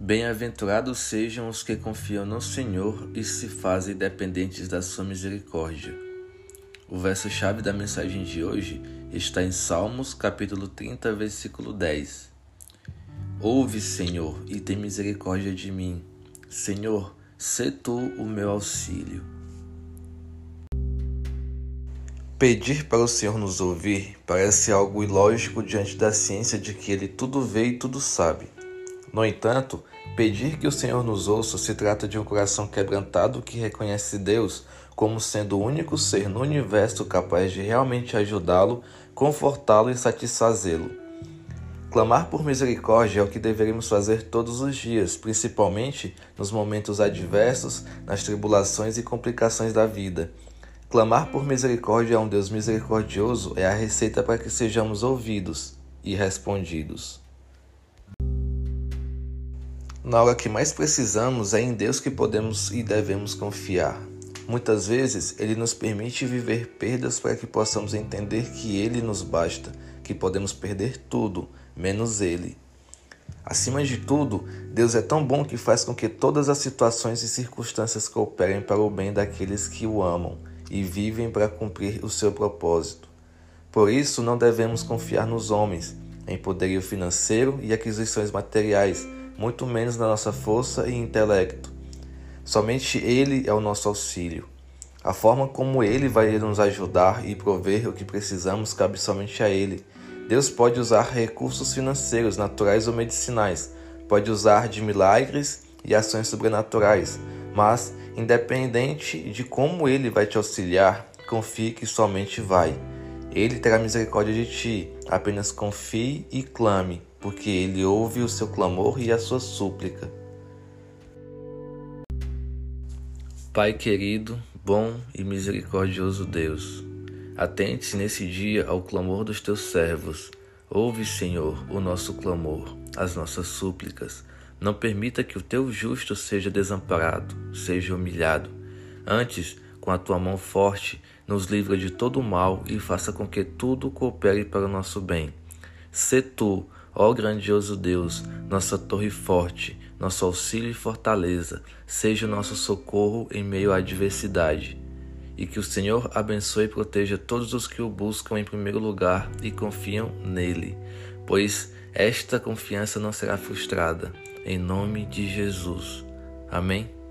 Bem-aventurados sejam os que confiam no Senhor e se fazem dependentes da sua misericórdia. O verso-chave da mensagem de hoje está em Salmos, capítulo 30, versículo 10. Ouve, Senhor, e tem misericórdia de mim. Senhor, sê tu o meu auxílio. Pedir para o Senhor nos ouvir parece algo ilógico diante da ciência de que Ele tudo vê e tudo sabe. No entanto, pedir que o Senhor nos ouça se trata de um coração quebrantado que reconhece Deus como sendo o único ser no universo capaz de realmente ajudá-lo, confortá-lo e satisfazê-lo. Clamar por misericórdia é o que deveríamos fazer todos os dias, principalmente nos momentos adversos, nas tribulações e complicações da vida. Clamar por misericórdia a um Deus misericordioso é a receita para que sejamos ouvidos e respondidos. Na hora que mais precisamos, é em Deus que podemos e devemos confiar. Muitas vezes, Ele nos permite viver perdas para que possamos entender que Ele nos basta, que podemos perder tudo, menos Ele. Acima de tudo, Deus é tão bom que faz com que todas as situações e circunstâncias cooperem para o bem daqueles que o amam e vivem para cumprir o seu propósito. Por isso, não devemos confiar nos homens, em poderio financeiro e aquisições materiais muito menos na nossa força e intelecto. Somente Ele é o nosso auxílio. A forma como Ele vai nos ajudar e prover o que precisamos cabe somente a Ele. Deus pode usar recursos financeiros, naturais ou medicinais, pode usar de milagres e ações sobrenaturais, mas, independente de como Ele vai te auxiliar, confie que somente vai. Ele terá misericórdia de ti, apenas confie e clame porque ele ouve o seu clamor e a sua súplica. Pai querido, bom e misericordioso Deus, atente nesse dia ao clamor dos teus servos. Ouve, Senhor, o nosso clamor, as nossas súplicas. Não permita que o teu justo seja desamparado, seja humilhado. Antes, com a tua mão forte, nos livra de todo o mal e faça com que tudo coopere para o nosso bem. Se tu, Ó grandioso Deus, nossa torre forte, nosso auxílio e fortaleza, seja o nosso socorro em meio à adversidade. E que o Senhor abençoe e proteja todos os que o buscam em primeiro lugar e confiam nele, pois esta confiança não será frustrada. Em nome de Jesus. Amém.